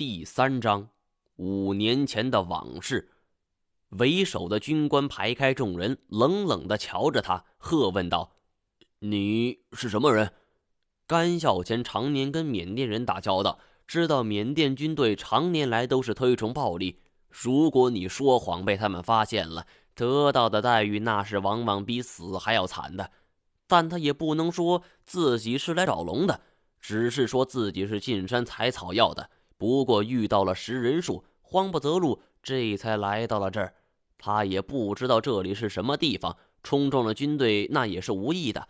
第三章，五年前的往事。为首的军官排开众人，冷冷的瞧着他，喝问道：“你是什么人？”甘孝乾常年跟缅甸人打交道，知道缅甸军队常年来都是推崇暴力。如果你说谎被他们发现了，得到的待遇那是往往比死还要惨的。但他也不能说自己是来找龙的，只是说自己是进山采草药的。不过遇到了食人树，慌不择路，这才来到了这儿。他也不知道这里是什么地方，冲撞了军队那也是无意的。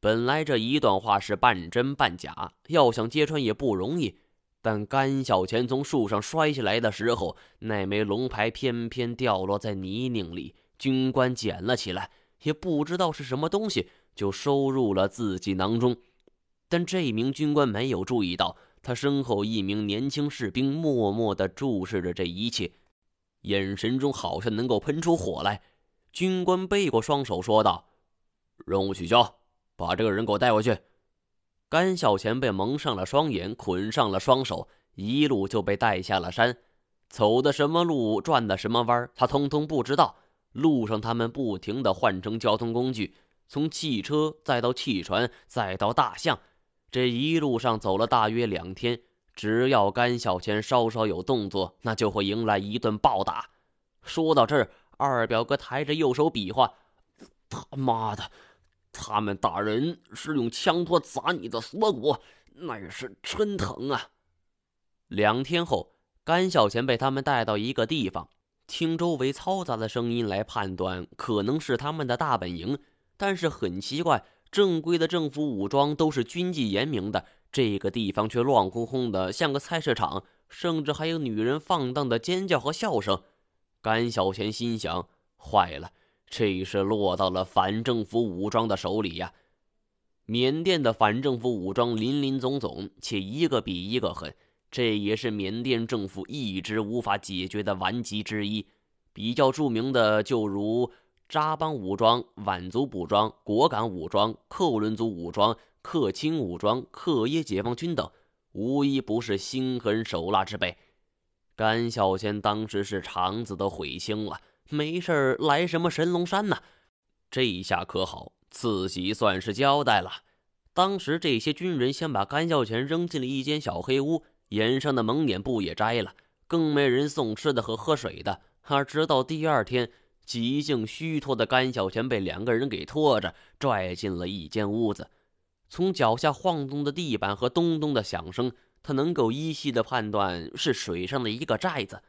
本来这一段话是半真半假，要想揭穿也不容易。但甘小钱从树上摔下来的时候，那枚龙牌偏偏掉落在泥泞里，军官捡了起来，也不知道是什么东西，就收入了自己囊中。但这名军官没有注意到。他身后一名年轻士兵默默地注视着这一切，眼神中好像能够喷出火来。军官背过双手说道：“任务取消，把这个人给我带回去。”甘小钱被蒙上了双眼，捆上了双手，一路就被带下了山。走的什么路，转的什么弯，他通通不知道。路上，他们不停地换乘交通工具，从汽车再到汽船，再到大象。这一路上走了大约两天，只要甘小钱稍稍有动作，那就会迎来一顿暴打。说到这儿，二表哥抬着右手比划：“他妈的，他们打人是用枪托砸你的锁骨，那是真疼啊！”两天后，甘小钱被他们带到一个地方，听周围嘈杂的声音来判断，可能是他们的大本营，但是很奇怪。正规的政府武装都是军纪严明的，这个地方却乱哄哄的，像个菜市场，甚至还有女人放荡的尖叫和笑声。甘小钱心想：坏了，这是落到了反政府武装的手里呀！缅甸的反政府武装林林总总，且一个比一个狠，这也是缅甸政府一直无法解决的顽疾之一。比较著名的，就如……扎邦武装、佤族武装、果敢武装、克伦族武装、克钦武装、克耶解放军等，无一不是心狠手辣之辈。甘小仙当时是肠子都悔青了，没事来什么神龙山呢？这一下可好，自己算是交代了。当时这些军人先把甘孝全扔进了一间小黑屋，眼上的蒙眼布也摘了，更没人送吃的和喝水的。而直到第二天。极尽虚脱的甘小泉被两个人给拖着拽进了一间屋子，从脚下晃动的地板和咚咚的响声，他能够依稀的判断是水上的一个寨子。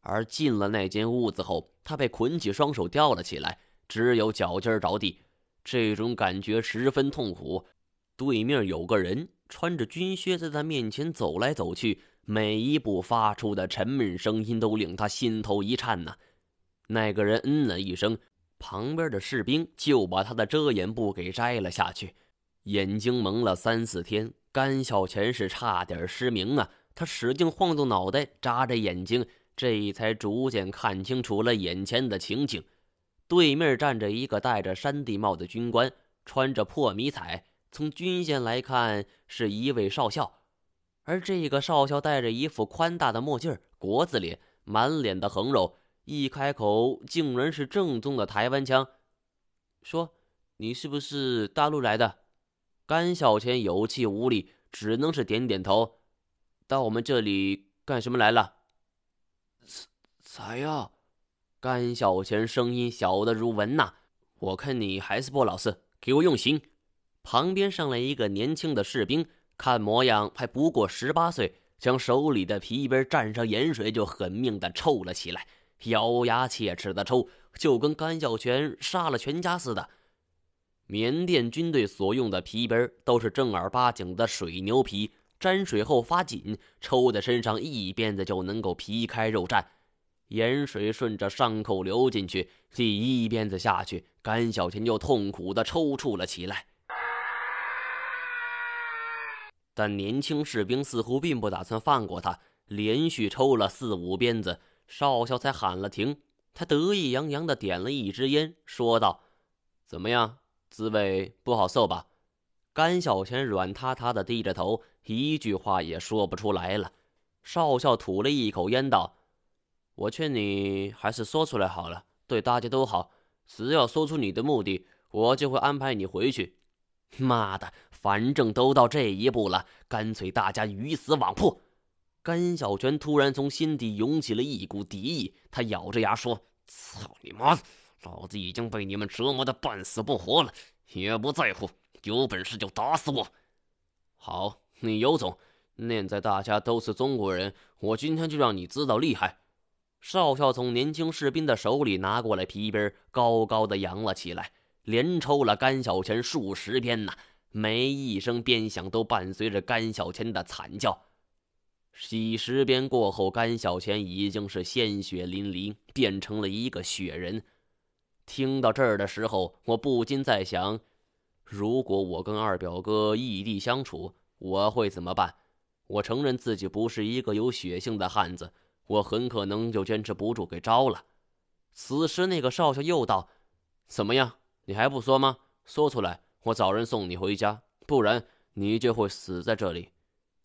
而进了那间屋子后，他被捆起双手吊了起来，只有脚尖着地，这种感觉十分痛苦。对面有个人穿着军靴在他面前走来走去，每一步发出的沉闷声音都令他心头一颤呢。那个人嗯了一声，旁边的士兵就把他的遮掩布给摘了下去。眼睛蒙了三四天，甘小钱是差点失明啊！他使劲晃动脑袋，眨着眼睛，这才逐渐看清楚了眼前的情景。对面站着一个戴着山地帽的军官，穿着破迷彩，从军衔来看是一位少校。而这个少校戴着一副宽大的墨镜，国字脸，满脸的横肉。一开口，竟然是正宗的台湾腔，说：“你是不是大陆来的？”甘小钱有气无力，只能是点点头。到我们这里干什么来了？采采药。甘小钱声音小的如蚊呐。我看你还是不老实，给我用刑。旁边上来一个年轻的士兵，看模样还不过十八岁，将手里的皮鞭蘸上盐水，就狠命的抽了起来。咬牙切齿的抽，就跟甘小泉杀了全家似的。缅甸军队所用的皮鞭都是正儿八经的水牛皮，沾水后发紧，抽的身上一鞭子就能够皮开肉绽。盐水顺着伤口流进去，第一鞭子下去，甘小泉就痛苦的抽搐了起来。但年轻士兵似乎并不打算放过他，连续抽了四五鞭子。少校才喊了停，他得意洋洋地点了一支烟，说道：“怎么样，滋味不好受吧？”甘小钱软塌塌地低着头，一句话也说不出来了。少校吐了一口烟道：“我劝你还是说出来好了，对大家都好。只要说出你的目的，我就会安排你回去。”妈的，反正都到这一步了，干脆大家鱼死网破。甘小泉突然从心底涌起了一股敌意，他咬着牙说：“操你妈！老子已经被你们折磨的半死不活了，也不在乎，有本事就打死我！”好，你有种！念在大家都是中国人，我今天就让你知道厉害。少校从年轻士兵的手里拿过来皮鞭，高高的扬了起来。连抽了甘小钱数十鞭呐，每一声鞭响都伴随着甘小钱的惨叫。几十鞭过后，甘小钱已经是鲜血淋漓，变成了一个雪人。听到这儿的时候，我不禁在想：如果我跟二表哥异地相处，我会怎么办？我承认自己不是一个有血性的汉子，我很可能就坚持不住给招了。此时，那个少校又道：“怎么样？”你还不说吗？说出来，我找人送你回家，不然你就会死在这里。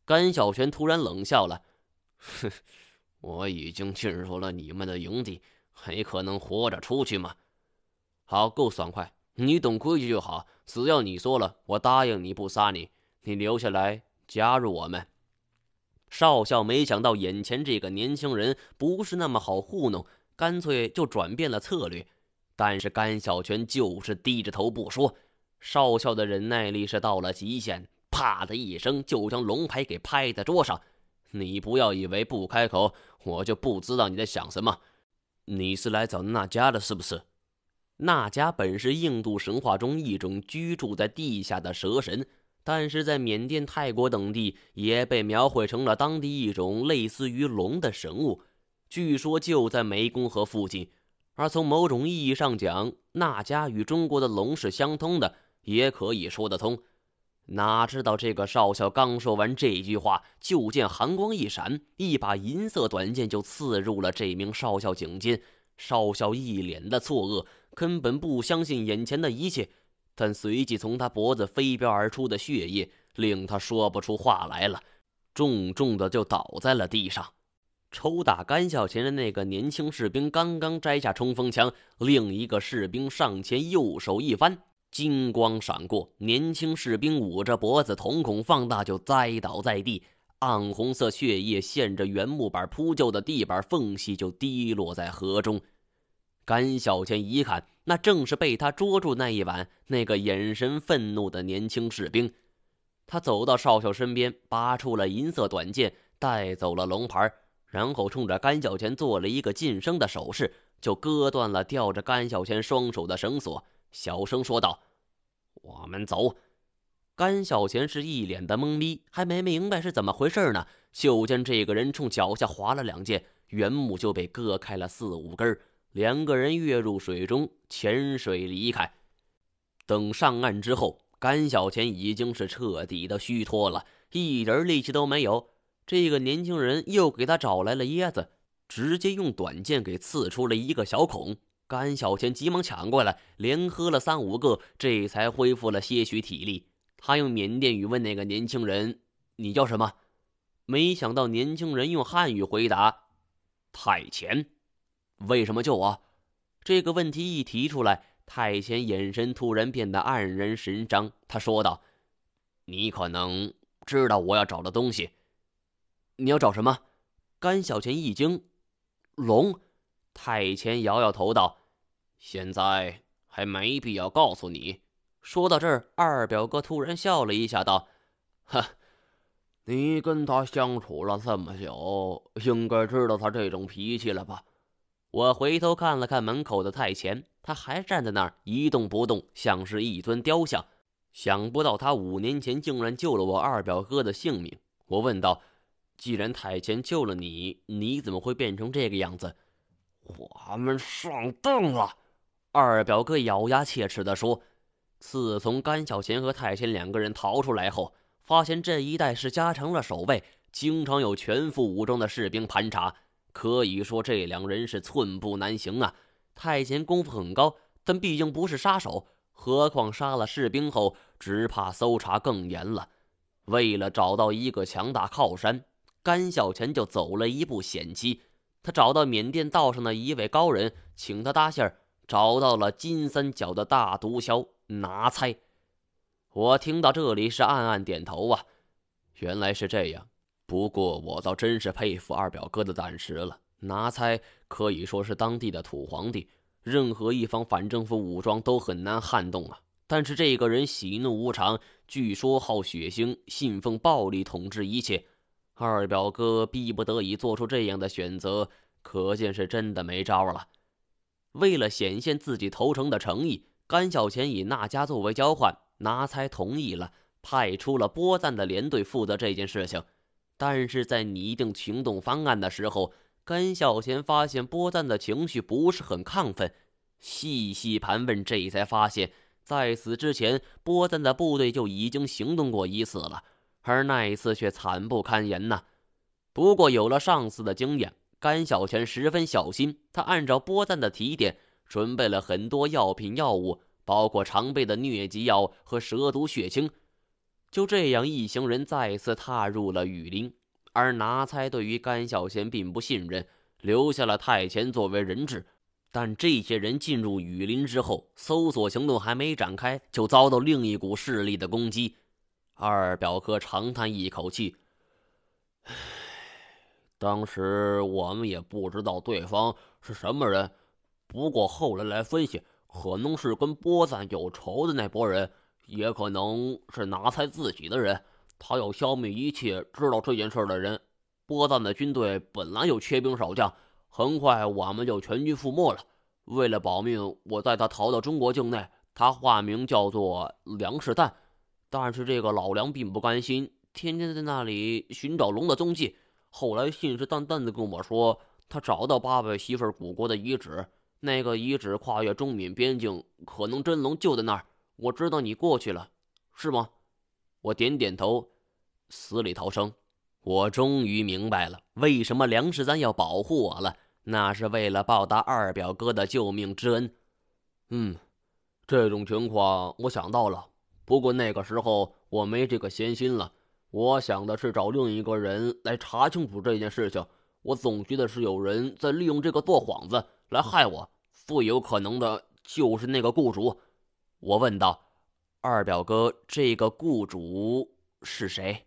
甘小泉突然冷笑了：“哼，我已经进入了你们的营地，还可能活着出去吗？好，够爽快。你懂规矩就好。只要你说了，我答应你不杀你，你留下来加入我们。”少校没想到眼前这个年轻人不是那么好糊弄，干脆就转变了策略。但是甘小泉就是低着头不说，少校的忍耐力是到了极限，啪的一声就将龙牌给拍在桌上。你不要以为不开口我就不知道你在想什么。你是来找那迦的，是不是？那迦本是印度神话中一种居住在地下的蛇神，但是在缅甸、泰国等地也被描绘成了当地一种类似于龙的神物。据说就在湄公河附近。而从某种意义上讲，那家与中国的龙是相通的，也可以说得通。哪知道这个少校刚说完这句话，就见寒光一闪，一把银色短剑就刺入了这名少校颈间。少校一脸的错愕，根本不相信眼前的一切，但随即从他脖子飞飙而出的血液令他说不出话来了，重重的就倒在了地上。抽打甘小钱的那个年轻士兵刚刚摘下冲锋枪，另一个士兵上前右手一翻，金光闪过，年轻士兵捂着脖子，瞳孔放大，就栽倒在地，暗红色血液陷着原木板铺就的地板缝隙，就滴落在河中。甘小钱一看，那正是被他捉住那一晚那个眼神愤怒的年轻士兵。他走到少校身边，拔出了银色短剑，带走了龙牌。然后冲着甘小钱做了一个噤声的手势，就割断了吊着甘小钱双手的绳索，小声说道：“我们走。”甘小钱是一脸的懵逼，还没明白是怎么回事呢，就见这个人冲脚下划了两剑，原木就被割开了四五根，两个人跃入水中潜水离开。等上岸之后，甘小钱已经是彻底的虚脱了，一点力气都没有。这个年轻人又给他找来了椰子，直接用短剑给刺出了一个小孔。甘小钱急忙抢过来，连喝了三五个，这才恢复了些许体力。他用缅甸语问那个年轻人：“你叫什么？”没想到年轻人用汉语回答：“太前。”为什么救我？这个问题一提出来，太前眼神突然变得黯然神伤。他说道：“你可能知道我要找的东西。”你要找什么？甘小钱一惊。龙，太前摇摇头道：“现在还没必要告诉你。”说到这儿，二表哥突然笑了一下，道：“哈，你跟他相处了这么久，应该知道他这种脾气了吧？”我回头看了看门口的太前，他还站在那儿一动不动，像是一尊雕像。想不到他五年前竟然救了我二表哥的性命。我问道。既然太前救了你，你怎么会变成这个样子？我们上当了。二表哥咬牙切齿地说：“自从甘小钱和太前两个人逃出来后，发现这一带是加强了守卫，经常有全副武装的士兵盘查，可以说这两人是寸步难行啊。太前功夫很高，但毕竟不是杀手，何况杀了士兵后，只怕搜查更严了。为了找到一个强大靠山。”甘小钱就走了一步险棋。他找到缅甸道上的一位高人，请他搭线，找到了金三角的大毒枭拿猜。我听到这里是暗暗点头啊，原来是这样。不过我倒真是佩服二表哥的胆识了。拿猜可以说是当地的土皇帝，任何一方反政府武装都很难撼动啊。但是这个人喜怒无常，据说好血腥，信奉暴力统治一切。二表哥逼不得已做出这样的选择，可见是真的没招了。为了显现自己投诚的诚意，甘小钱以那家作为交换，拿猜同意了，派出了波赞的连队负责这件事情。但是在拟定行动方案的时候，甘小钱发现波赞的情绪不是很亢奋。细细盘问，这才发现，在此之前，波赞的部队就已经行动过一次了。而那一次却惨不堪言呐。不过有了上次的经验，甘小泉十分小心。他按照波赞的提点，准备了很多药品药物，包括常备的疟疾药和蛇毒血清。就这样，一行人再次踏入了雨林。而拿猜对于甘小钱并不信任，留下了太前作为人质。但这些人进入雨林之后，搜索行动还没展开，就遭到另一股势力的攻击。二表哥长叹一口气：“唉，当时我们也不知道对方是什么人，不过后来来分析，可能是跟波赞有仇的那波人，也可能是拿猜自己的人。他要消灭一切知道这件事的人。波赞的军队本来就缺兵少将，很快我们就全军覆没了。为了保命，我带他逃到中国境内。他化名叫做梁世旦。”但是这个老梁并不甘心，天天在那里寻找龙的踪迹。后来信誓旦旦地跟我说，他找到八百媳妇古国的遗址，那个遗址跨越中缅边境，可能真龙就在那儿。我知道你过去了，是吗？我点点头，死里逃生。我终于明白了，为什么梁十三要保护我了，那是为了报答二表哥的救命之恩。嗯，这种情况我想到了。不过那个时候我没这个闲心了，我想的是找另一个人来查清楚这件事情。我总觉得是有人在利用这个做幌子来害我，最有可能的就是那个雇主。我问道：“二表哥，这个雇主是谁？”